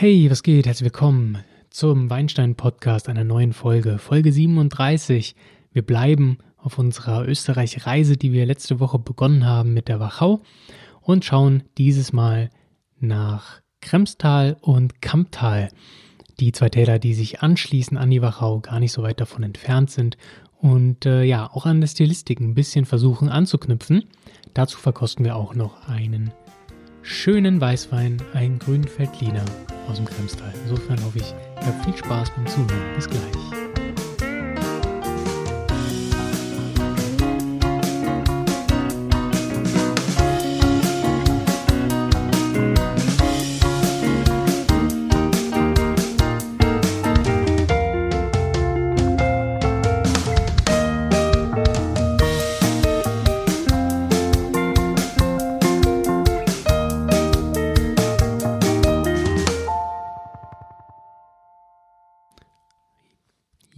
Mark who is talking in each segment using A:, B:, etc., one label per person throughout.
A: Hey, was geht? Herzlich willkommen zum Weinstein-Podcast einer neuen Folge, Folge 37. Wir bleiben auf unserer Österreich-Reise, die wir letzte Woche begonnen haben mit der Wachau und schauen dieses Mal nach Kremstal und Kamptal. Die zwei Täler, die sich anschließen an die Wachau, gar nicht so weit davon entfernt sind und äh, ja, auch an der Stilistik ein bisschen versuchen anzuknüpfen. Dazu verkosten wir auch noch einen schönen Weißwein, einen grünen Feldliner aus dem Kremstal. Insofern hoffe ich, ihr habt viel Spaß beim Zuhören. Bis gleich.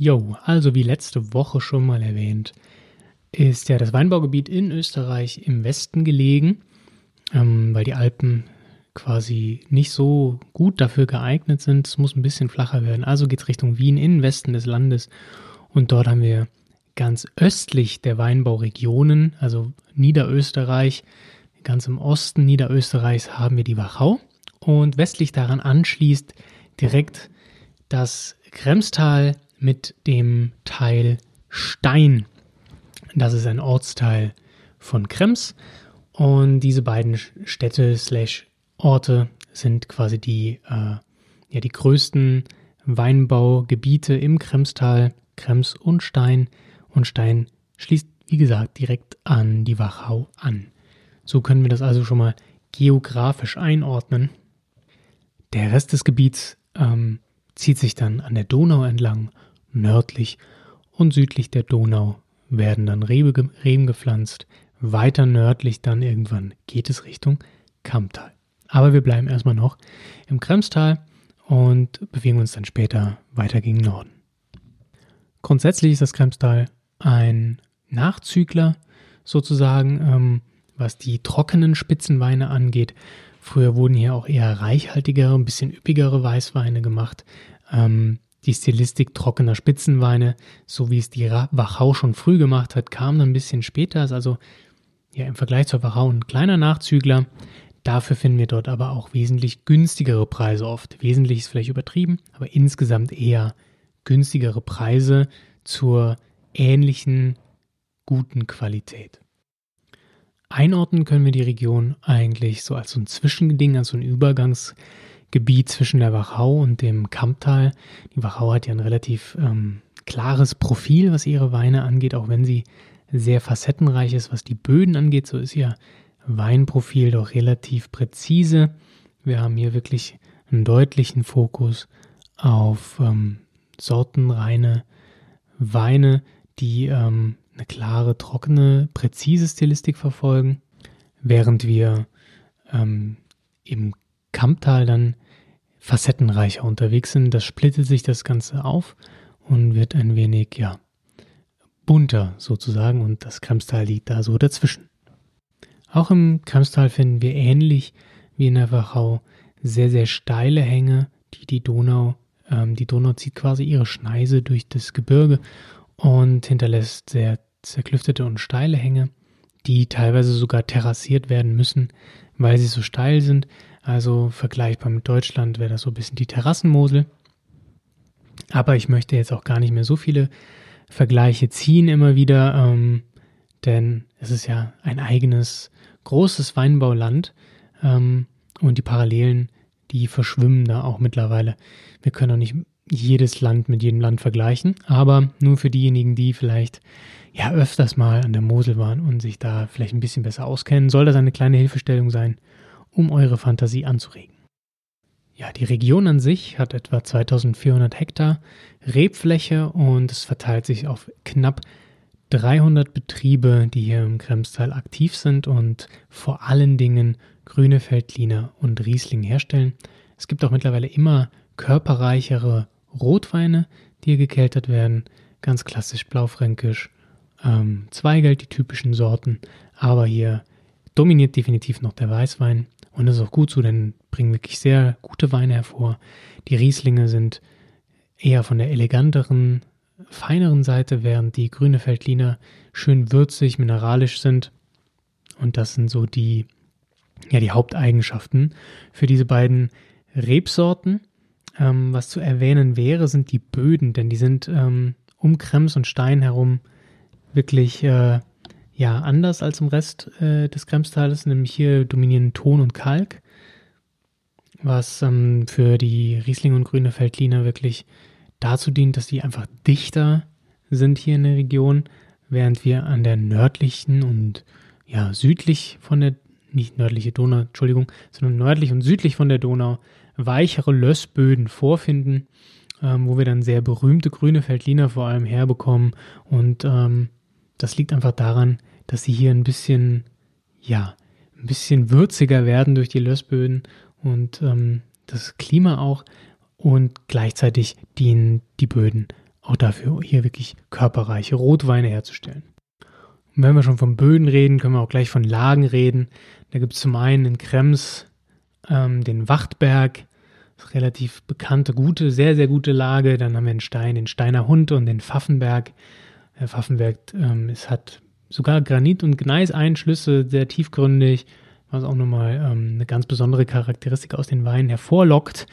A: Jo, also wie letzte Woche schon mal erwähnt, ist ja das Weinbaugebiet in Österreich im Westen gelegen, ähm, weil die Alpen quasi nicht so gut dafür geeignet sind. Es muss ein bisschen flacher werden. Also geht es Richtung Wien, in den Westen des Landes. Und dort haben wir ganz östlich der Weinbauregionen, also Niederösterreich, ganz im Osten Niederösterreichs haben wir die Wachau. Und westlich daran anschließt direkt das Kremstal mit dem Teil Stein. Das ist ein Ortsteil von Krems und diese beiden Städte slash Orte sind quasi die, äh, ja, die größten Weinbaugebiete im Kremstal, Krems und Stein. Und Stein schließt, wie gesagt, direkt an die Wachau an. So können wir das also schon mal geografisch einordnen. Der Rest des Gebiets ähm, zieht sich dann an der Donau entlang nördlich und südlich der Donau werden dann Rebe, Reben gepflanzt. Weiter nördlich dann irgendwann geht es Richtung Kammtal. Aber wir bleiben erstmal noch im Kremstal und bewegen uns dann später weiter gegen Norden. Grundsätzlich ist das Kremstal ein Nachzügler sozusagen, ähm, was die trockenen Spitzenweine angeht. Früher wurden hier auch eher reichhaltigere, ein bisschen üppigere Weißweine gemacht. Ähm, die Stilistik trockener Spitzenweine, so wie es die Wachau schon früh gemacht hat, kam dann ein bisschen später, ist also ja im Vergleich zur Wachau ein kleiner Nachzügler. Dafür finden wir dort aber auch wesentlich günstigere Preise oft. Wesentlich ist vielleicht übertrieben, aber insgesamt eher günstigere Preise zur ähnlichen guten Qualität. Einordnen können wir die Region eigentlich so als so ein Zwischending, als so ein Übergangs- Gebiet zwischen der Wachau und dem Kamptal. Die Wachau hat ja ein relativ ähm, klares Profil, was ihre Weine angeht, auch wenn sie sehr facettenreich ist, was die Böden angeht. So ist ihr Weinprofil doch relativ präzise. Wir haben hier wirklich einen deutlichen Fokus auf ähm, sortenreine Weine, die ähm, eine klare, trockene, präzise Stilistik verfolgen, während wir ähm, im Kamptal dann facettenreicher unterwegs sind. Das splittet sich das Ganze auf und wird ein wenig, ja, bunter sozusagen und das Kremstal liegt da so dazwischen. Auch im Kremstal finden wir ähnlich wie in der Wachau sehr, sehr steile Hänge, die die Donau, ähm, die Donau zieht quasi ihre Schneise durch das Gebirge und hinterlässt sehr zerklüftete und steile Hänge, die teilweise sogar terrassiert werden müssen, weil sie so steil sind. Also vergleichbar mit Deutschland wäre das so ein bisschen die Terrassenmosel. Aber ich möchte jetzt auch gar nicht mehr so viele Vergleiche ziehen immer wieder, ähm, denn es ist ja ein eigenes großes Weinbauland ähm, und die Parallelen, die verschwimmen da auch mittlerweile. Wir können auch nicht jedes Land mit jedem Land vergleichen, aber nur für diejenigen, die vielleicht ja öfters mal an der Mosel waren und sich da vielleicht ein bisschen besser auskennen, soll das eine kleine Hilfestellung sein um eure Fantasie anzuregen. Ja, die Region an sich hat etwa 2400 Hektar Rebfläche und es verteilt sich auf knapp 300 Betriebe, die hier im Kremstal aktiv sind und vor allen Dingen grüne Feldliner und Riesling herstellen. Es gibt auch mittlerweile immer körperreichere Rotweine, die hier gekeltert werden. Ganz klassisch blaufränkisch, ähm, Zweigelt, die typischen Sorten. Aber hier dominiert definitiv noch der Weißwein Und das ist auch gut so, denn bringen wirklich sehr gute Weine hervor. Die Rieslinge sind eher von der eleganteren, feineren Seite, während die grüne Feldliner schön würzig, mineralisch sind. Und das sind so die, ja, die Haupteigenschaften für diese beiden Rebsorten. Ähm, was zu erwähnen wäre, sind die Böden, denn die sind ähm, um Krems und Stein herum wirklich äh, ja, anders als im Rest äh, des Kremstales, nämlich hier dominieren Ton und Kalk, was ähm, für die Riesling und grüne Feldliner wirklich dazu dient, dass die einfach dichter sind hier in der Region, während wir an der nördlichen und ja, südlich von der, nicht nördliche Donau, Entschuldigung, sondern nördlich und südlich von der Donau weichere Lössböden vorfinden, ähm, wo wir dann sehr berühmte grüne Feldliner vor allem herbekommen. Und ähm, das liegt einfach daran, dass sie hier ein bisschen, ja, ein bisschen würziger werden durch die Lössböden und ähm, das Klima auch. Und gleichzeitig dienen die Böden auch dafür, hier wirklich körperreiche Rotweine herzustellen. Und wenn wir schon von Böden reden, können wir auch gleich von Lagen reden. Da gibt es zum einen in Krems ähm, den Wachtberg, relativ bekannte, gute, sehr, sehr gute Lage. Dann haben wir den Stein, den Steiner Hund und den Pfaffenberg. Der Pfaffenberg, ähm, es hat sogar Granit- und Gneiseinschlüsse, sehr tiefgründig, was auch nochmal ähm, eine ganz besondere Charakteristik aus den Weinen hervorlockt.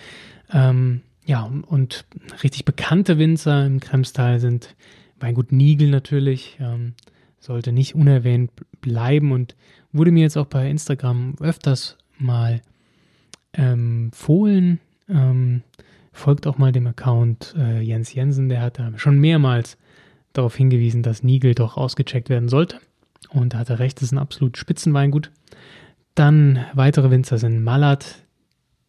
A: Ähm, ja, und richtig bekannte Winzer im Kremstal sind Weingut Nigel natürlich. Ähm, sollte nicht unerwähnt bleiben und wurde mir jetzt auch bei Instagram öfters mal empfohlen. Ähm, folgt auch mal dem Account äh, Jens Jensen, der hat da schon mehrmals darauf hingewiesen, dass Nigel doch ausgecheckt werden sollte. Und da hat er recht, das ist ein absolut Spitzenweingut. Dann weitere Winzer sind Mallat,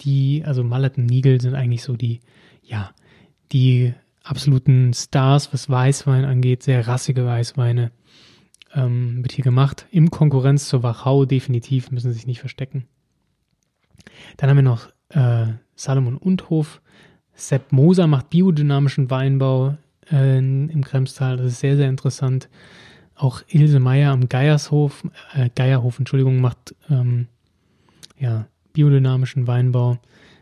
A: die, also Mallat und Nigel sind eigentlich so die, ja, die absoluten Stars, was Weißwein angeht, sehr rassige Weißweine. Ähm, wird hier gemacht. Im Konkurrenz zur Wachau definitiv, müssen sich nicht verstecken. Dann haben wir noch äh, Salomon Undhof. Sepp Moser macht biodynamischen Weinbau äh, im Kremstal. Das ist sehr, sehr interessant. Auch Ilse Meyer am Geiershof, äh, Geierhof, Entschuldigung, macht ähm, ja, biodynamischen Weinbau.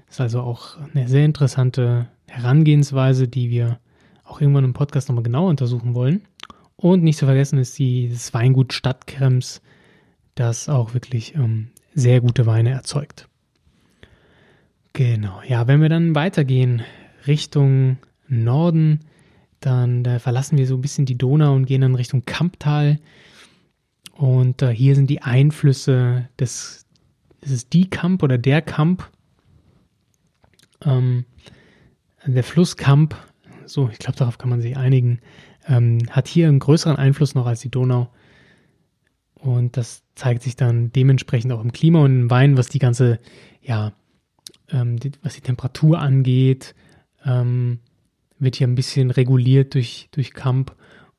A: Das ist also auch eine sehr interessante Herangehensweise, die wir auch irgendwann im Podcast nochmal genau untersuchen wollen. Und nicht zu vergessen ist die, das Weingut Stadtkrems, das auch wirklich ähm, sehr gute Weine erzeugt. Genau, ja, wenn wir dann weitergehen Richtung Norden, dann da verlassen wir so ein bisschen die Donau und gehen dann Richtung Kamptal. Und äh, hier sind die Einflüsse des, ist es die Kamp oder der Kamp? Ähm, der Flusskamp, so, ich glaube, darauf kann man sich einigen, ähm, hat hier einen größeren Einfluss noch als die Donau. Und das zeigt sich dann dementsprechend auch im Klima und im Wein, was die ganze, ja, ähm, die, was die Temperatur angeht, ähm, wird hier ein bisschen reguliert durch, durch Kamp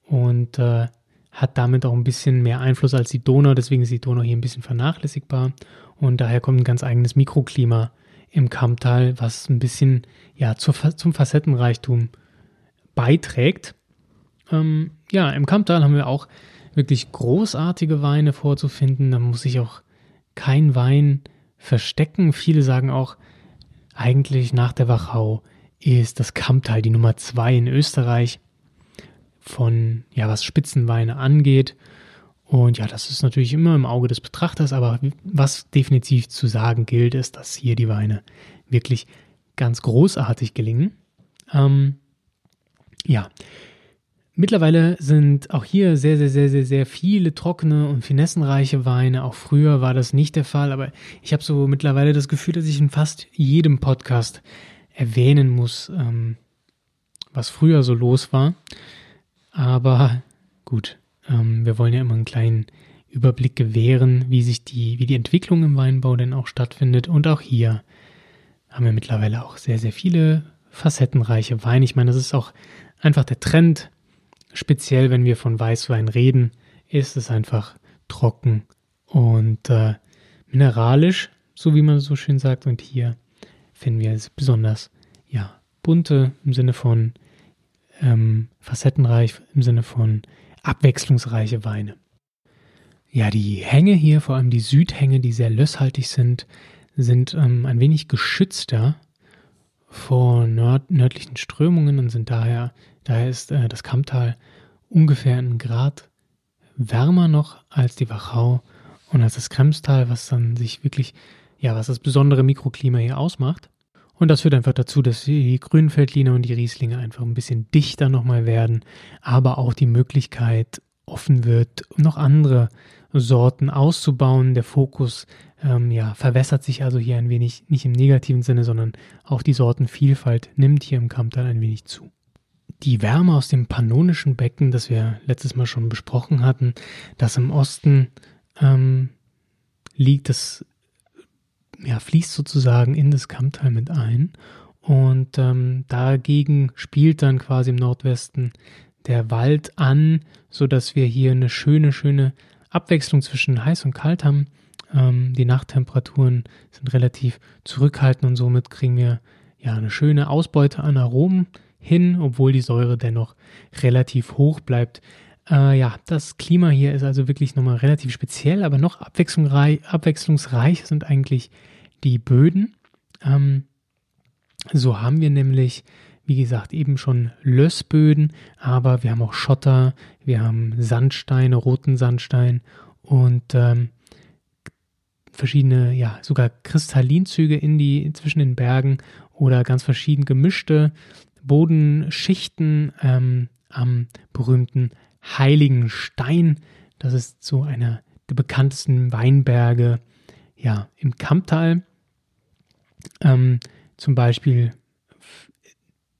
A: und äh, hat damit auch ein bisschen mehr Einfluss als die Donau. Deswegen ist die Donau hier ein bisschen vernachlässigbar und daher kommt ein ganz eigenes Mikroklima im Kamptal, was ein bisschen ja zur, zum Facettenreichtum beiträgt. Ähm, ja, im Kamptal haben wir auch wirklich großartige Weine vorzufinden. Da muss sich auch kein Wein verstecken. Viele sagen auch, eigentlich nach der Wachau ist das Kamptal die Nummer zwei in Österreich von, ja, was Spitzenweine angeht. Und ja, das ist natürlich immer im Auge des Betrachters, aber was definitiv zu sagen gilt, ist, dass hier die Weine wirklich ganz großartig gelingen. Ähm, ja, mittlerweile sind auch hier sehr, sehr, sehr, sehr, sehr viele trockene und finessenreiche Weine. Auch früher war das nicht der Fall, aber ich habe so mittlerweile das Gefühl, dass ich in fast jedem Podcast erwähnen muss, ähm, was früher so los war. Aber gut, ähm, wir wollen ja immer einen kleinen Überblick gewähren, wie sich die, wie die Entwicklung im Weinbau denn auch stattfindet. Und auch hier haben wir mittlerweile auch sehr, sehr viele facettenreiche Weine. Ich meine, das ist auch einfach der Trend. Speziell, wenn wir von Weißwein reden, ist es einfach trocken und äh, mineralisch, so wie man so schön sagt. Und hier finden wir es besonders ja, bunte im Sinne von ähm, facettenreich, im Sinne von abwechslungsreiche Weine. Ja, die Hänge hier, vor allem die Südhänge, die sehr lösshaltig sind, sind ähm, ein wenig geschützter vor nord nördlichen Strömungen und sind daher, daher ist äh, das Kammtal ungefähr einen Grad wärmer noch als die Wachau und als das Kremstal, was dann sich wirklich, ja, was das besondere Mikroklima hier ausmacht. Und das führt einfach dazu, dass die Grünfeldliner und die Rieslinge einfach ein bisschen dichter nochmal werden, aber auch die Möglichkeit offen wird, noch andere Sorten auszubauen. Der Fokus ähm, ja, verwässert sich also hier ein wenig, nicht im negativen Sinne, sondern auch die Sortenvielfalt nimmt hier im Kamptal ein wenig zu. Die Wärme aus dem pannonischen Becken, das wir letztes Mal schon besprochen hatten, das im Osten ähm, liegt, das ja, fließt sozusagen in das Kammtal mit ein. Und ähm, dagegen spielt dann quasi im Nordwesten der Wald an, sodass wir hier eine schöne, schöne Abwechslung zwischen heiß und kalt haben. Ähm, die Nachttemperaturen sind relativ zurückhaltend und somit kriegen wir ja eine schöne Ausbeute an Aromen hin, obwohl die Säure dennoch relativ hoch bleibt. Äh, ja, das Klima hier ist also wirklich nochmal relativ speziell, aber noch abwechslungsreich, abwechslungsreich sind eigentlich die Böden. Ähm, so haben wir nämlich, wie gesagt, eben schon Lössböden, aber wir haben auch Schotter, wir haben Sandsteine, roten Sandstein und ähm, verschiedene, ja, sogar Kristallinzüge in die, zwischen den Bergen oder ganz verschieden gemischte Bodenschichten ähm, am berühmten Heiligen Stein. Das ist so einer der bekanntesten Weinberge ja, im Kamptal. Ähm, zum Beispiel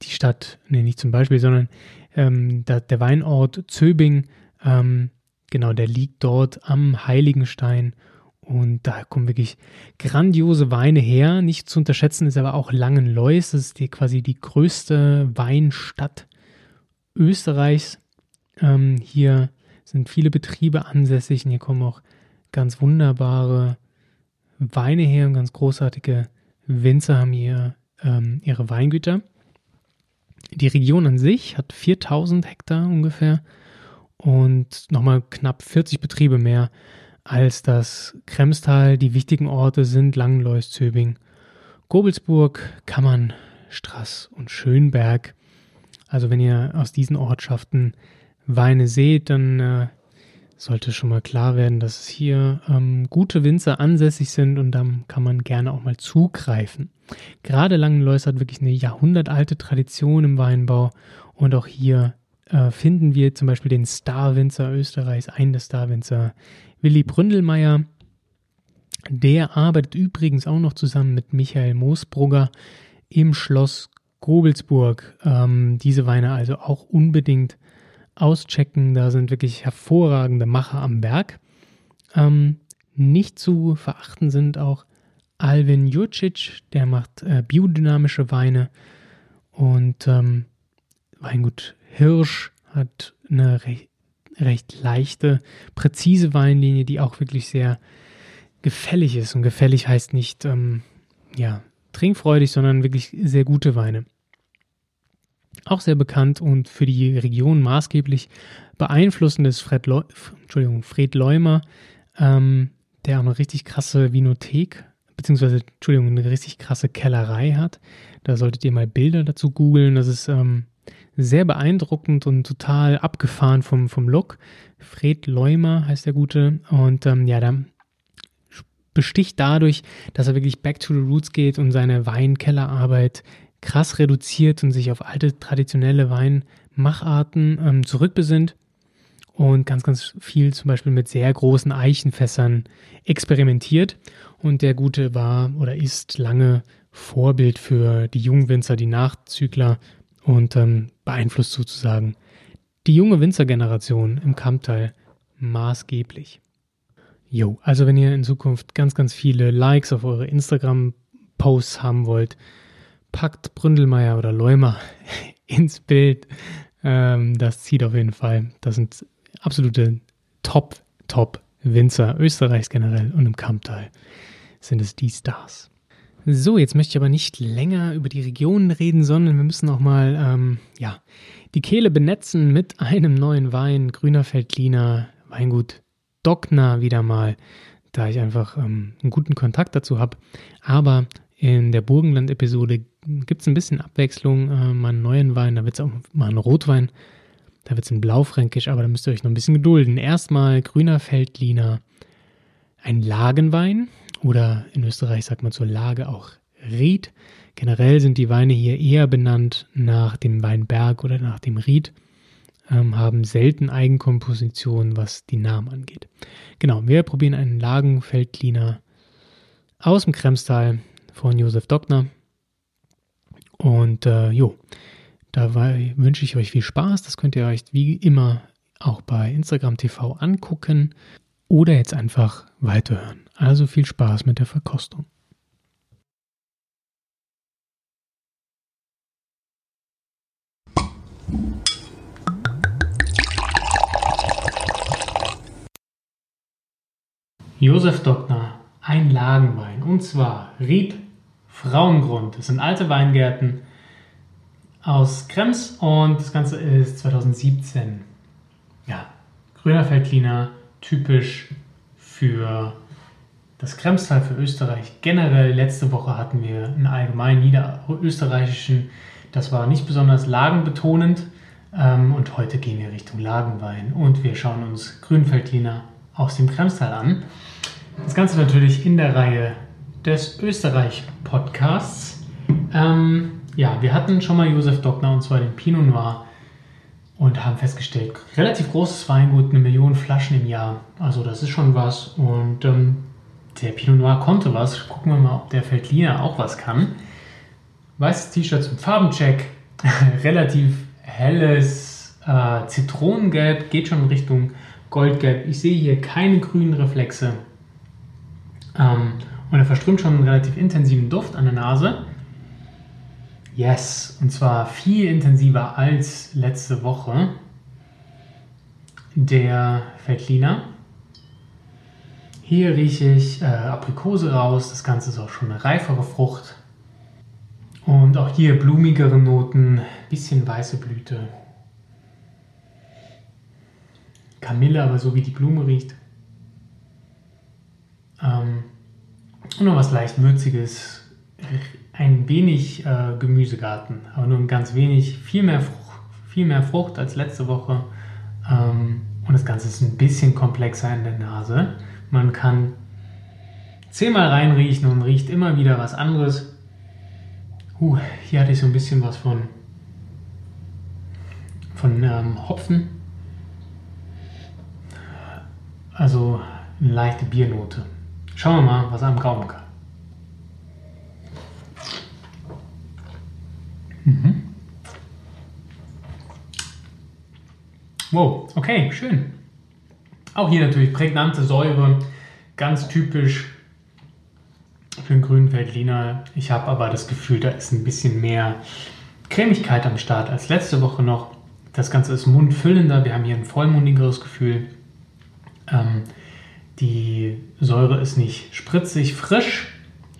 A: die Stadt, nee, nicht zum Beispiel, sondern ähm, da, der Weinort Zöbing, ähm, genau, der liegt dort am Heiligenstein und da kommen wirklich grandiose Weine her. Nicht zu unterschätzen ist aber auch Langenlois, das ist die, quasi die größte Weinstadt Österreichs. Ähm, hier sind viele Betriebe ansässig und hier kommen auch ganz wunderbare Weine her und ganz großartige Winzer haben hier ähm, ihre Weingüter. Die Region an sich hat 4000 Hektar ungefähr und nochmal knapp 40 Betriebe mehr als das Kremstal. Die wichtigen Orte sind Langenlois, Zöbing, Gobelsburg, Kammern, Strass und Schönberg. Also wenn ihr aus diesen Ortschaften Weine seht, dann äh, sollte schon mal klar werden, dass hier ähm, gute Winzer ansässig sind und dann kann man gerne auch mal zugreifen. Gerade Langenlois hat wirklich eine jahrhundertalte Tradition im Weinbau und auch hier äh, finden wir zum Beispiel den Starwinzer Österreichs, einen der Starwinzer, Willi Bründelmeier. Der arbeitet übrigens auch noch zusammen mit Michael Moosbrugger im Schloss Gobelsburg. Ähm, diese Weine also auch unbedingt auschecken. Da sind wirklich hervorragende Macher am Werk. Ähm, nicht zu verachten sind auch Alvin Jurcic, der macht äh, biodynamische Weine. Und ähm, Weingut Hirsch hat eine recht, recht leichte, präzise Weinlinie, die auch wirklich sehr gefällig ist. Und gefällig heißt nicht, ähm, ja, trinkfreudig, sondern wirklich sehr gute Weine auch sehr bekannt und für die Region maßgeblich beeinflussend ist Fred, Leu Entschuldigung, Fred Leumer, ähm, der auch eine richtig krasse Vinothek, beziehungsweise, Entschuldigung, eine richtig krasse Kellerei hat. Da solltet ihr mal Bilder dazu googeln. Das ist ähm, sehr beeindruckend und total abgefahren vom, vom Look. Fred Leumer heißt der Gute. Und ähm, ja, da besticht dadurch, dass er wirklich back to the roots geht und seine Weinkellerarbeit krass reduziert und sich auf alte traditionelle Weinmacharten ähm, zurückbesinnt und ganz, ganz viel zum Beispiel mit sehr großen Eichenfässern experimentiert. Und der Gute war oder ist lange Vorbild für die Jungwinzer, die Nachzügler und ähm, beeinflusst sozusagen die junge Winzergeneration im Kamptal maßgeblich. Jo, also wenn ihr in Zukunft ganz, ganz viele Likes auf eure Instagram-Posts haben wollt, packt Bründelmeier oder Leumer ins Bild. Ähm, das zieht auf jeden Fall. Das sind absolute Top, Top Winzer Österreichs generell und im Kamptal sind es die Stars. So, jetzt möchte ich aber nicht länger über die Regionen reden, sondern wir müssen auch mal ähm, ja, die Kehle benetzen mit einem neuen Wein, Grüner Feldliner, Weingut Dockner wieder mal. da ich einfach ähm, einen guten Kontakt dazu habe. Aber in der Burgenland-Episode gibt es ein bisschen Abwechslung, äh, mal einen neuen Wein, da wird es auch mal einen Rotwein, da wird es ein Blaufränkisch, aber da müsst ihr euch noch ein bisschen gedulden. Erstmal grüner Feldliner, ein Lagenwein oder in Österreich sagt man zur Lage auch Ried. Generell sind die Weine hier eher benannt nach dem Weinberg oder nach dem Ried, ähm, haben selten Eigenkompositionen, was die Namen angeht. Genau, wir probieren einen Lagenfeldliner aus dem Kremstal von Josef Dockner. Und äh, jo, dabei wünsche ich euch viel Spaß. Das könnt ihr euch wie immer auch bei Instagram TV angucken oder jetzt einfach weiterhören. Also viel Spaß mit der Verkostung. Josef Dockner, ein Lagenwein. Und zwar Ried Frauengrund. Das sind alte Weingärten aus Krems und das Ganze ist 2017. Ja, grüner Feldliner, typisch für das Kremstal für Österreich. Generell letzte Woche hatten wir einen allgemein niederösterreichischen, das war nicht besonders lagenbetonend. Ähm, und heute gehen wir Richtung Lagenwein und wir schauen uns Grünfeldliner aus dem Kremstal an. Das Ganze natürlich in der Reihe des Österreich-Podcasts. Ähm, ja, wir hatten schon mal Josef Dockner und zwar den Pinot Noir und haben festgestellt, relativ großes Weingut, eine Million Flaschen im Jahr. Also das ist schon was und ähm, der Pinot Noir konnte was. Gucken wir mal, ob der Feldliner auch was kann. Weißes T-Shirt zum Farbencheck, relativ helles äh, Zitronengelb, geht schon in Richtung Goldgelb. Ich sehe hier keine grünen Reflexe. Ähm, und er verströmt schon einen relativ intensiven Duft an der Nase. Yes, und zwar viel intensiver als letzte Woche. Der Veltliner. Hier rieche ich äh, Aprikose raus. Das Ganze ist auch schon eine reifere Frucht. Und auch hier blumigere Noten, bisschen weiße Blüte. Kamille, aber so wie die Blume riecht. Ähm, und noch was leicht Würziges. Ein wenig äh, Gemüsegarten, aber nur ein ganz wenig. Viel mehr, Frucht, viel mehr Frucht als letzte Woche. Ähm, und das Ganze ist ein bisschen komplexer in der Nase. Man kann zehnmal reinriechen und riecht immer wieder was anderes. Uh, hier hatte ich so ein bisschen was von, von ähm, Hopfen. Also eine leichte Biernote. Schauen wir mal, was am Gaumen kann. Mhm. Wow, okay, schön. Auch hier natürlich prägnante Säure, ganz typisch für den grünen Veltliner. Ich habe aber das Gefühl, da ist ein bisschen mehr Cremigkeit am Start als letzte Woche noch. Das Ganze ist mundfüllender, wir haben hier ein vollmundigeres Gefühl. Ähm, die Säure ist nicht spritzig frisch,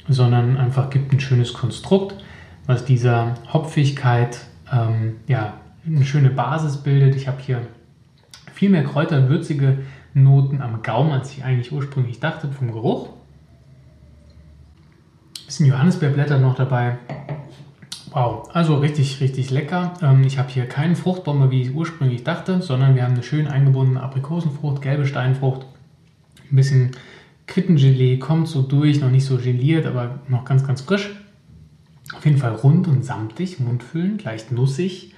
A: sondern einfach gibt ein schönes Konstrukt, was dieser Hopfigkeit ähm, ja, eine schöne Basis bildet. Ich habe hier viel mehr Kräuter und würzige Noten am Gaumen, als ich eigentlich ursprünglich dachte vom Geruch. Ein bisschen Johannisbeerblätter noch dabei. Wow, also richtig, richtig lecker. Ähm, ich habe hier keinen Fruchtbombe, wie ich ursprünglich dachte, sondern wir haben eine schön eingebundene Aprikosenfrucht, gelbe Steinfrucht, ein bisschen Quittengelee kommt so durch, noch nicht so geliert, aber noch ganz, ganz frisch. Auf jeden Fall rund und samtig, mundfüllend, leicht nussig.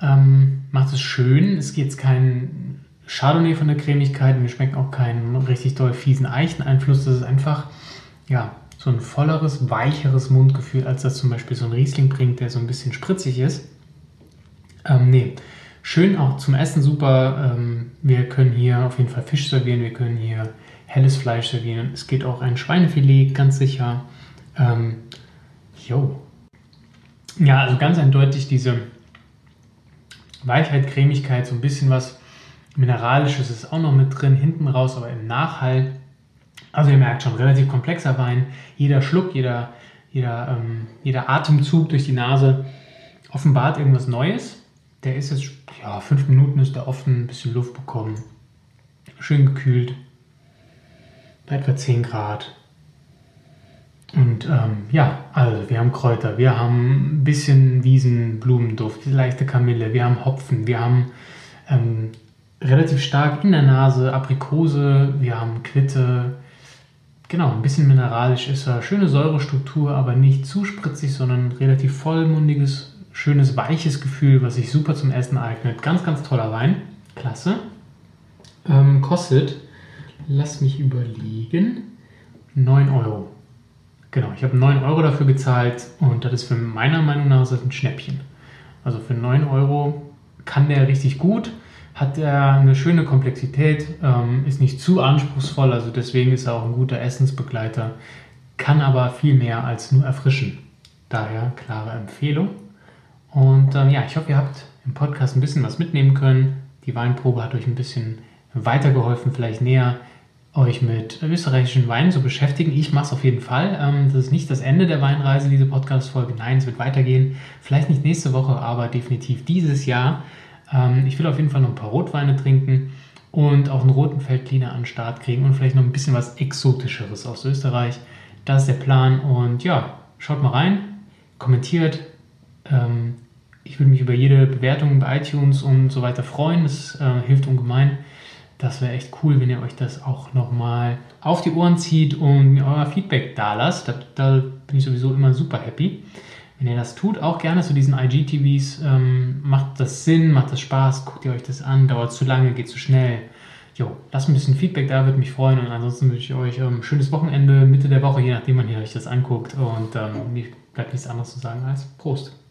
A: Ähm, macht es schön. Es geht jetzt kein Chardonnay von der Cremigkeit. Mir schmeckt auch keinen richtig doll fiesen Eicheneinfluss. Das ist einfach, ja, so ein volleres, weicheres Mundgefühl, als das zum Beispiel so ein Riesling bringt, der so ein bisschen spritzig ist. Ähm, nee, Schön auch zum Essen super. Ähm, wir können hier auf jeden Fall Fisch servieren, wir können hier helles Fleisch servieren. Es geht auch ein Schweinefilet, ganz sicher. Ähm, jo. Ja, also ganz eindeutig diese Weichheit, Cremigkeit, so ein bisschen was Mineralisches ist auch noch mit drin, hinten raus, aber im Nachhall. Also ihr merkt schon, relativ komplexer Wein. Jeder Schluck, jeder, jeder, ähm, jeder Atemzug durch die Nase offenbart irgendwas Neues. Der ist jetzt, ja, fünf Minuten ist der offen, ein bisschen Luft bekommen. Schön gekühlt. bei etwa 10 Grad. Und ähm, ja, also wir haben Kräuter, wir haben ein bisschen Wiesenblumenduft, leichte Kamille, wir haben Hopfen, wir haben ähm, relativ stark in der Nase Aprikose, wir haben Quitte, genau, ein bisschen mineralisch ist er, schöne Säurestruktur, aber nicht zu spritzig, sondern relativ vollmundiges, schönes, weiches Gefühl, was sich super zum Essen eignet. Ganz, ganz toller Wein, klasse. Ähm, kostet, lass mich überlegen, 9 Euro. Genau, ich habe 9 Euro dafür gezahlt und das ist für meiner Meinung nach ein Schnäppchen. Also für 9 Euro kann der richtig gut, hat er eine schöne Komplexität, ähm, ist nicht zu anspruchsvoll, also deswegen ist er auch ein guter Essensbegleiter, kann aber viel mehr als nur erfrischen. Daher klare Empfehlung. Und ähm, ja, ich hoffe, ihr habt im Podcast ein bisschen was mitnehmen können. Die Weinprobe hat euch ein bisschen weitergeholfen, vielleicht näher euch mit österreichischen Weinen zu beschäftigen. Ich mache es auf jeden Fall. Ähm, das ist nicht das Ende der Weinreise, diese Podcast-Folge. Nein, es wird weitergehen. Vielleicht nicht nächste Woche, aber definitiv dieses Jahr. Ähm, ich will auf jeden Fall noch ein paar Rotweine trinken und auch einen roten Feldcleaner an den Start kriegen und vielleicht noch ein bisschen was Exotischeres aus Österreich. Das ist der Plan. Und ja, schaut mal rein, kommentiert. Ähm, ich würde mich über jede Bewertung bei iTunes und so weiter freuen. Das äh, hilft ungemein. Das wäre echt cool, wenn ihr euch das auch nochmal auf die Ohren zieht und mir euer Feedback da lasst. Da, da, bin ich sowieso immer super happy. Wenn ihr das tut, auch gerne zu diesen IGTVs. Ähm, macht das Sinn, macht das Spaß, guckt ihr euch das an, dauert zu lange, geht zu schnell. Jo, lasst ein bisschen Feedback da, würde mich freuen. Und ansonsten wünsche ich euch ein ähm, schönes Wochenende, Mitte der Woche, je nachdem, wann ihr euch das anguckt. Und ähm, mir bleibt nichts anderes zu sagen als Prost.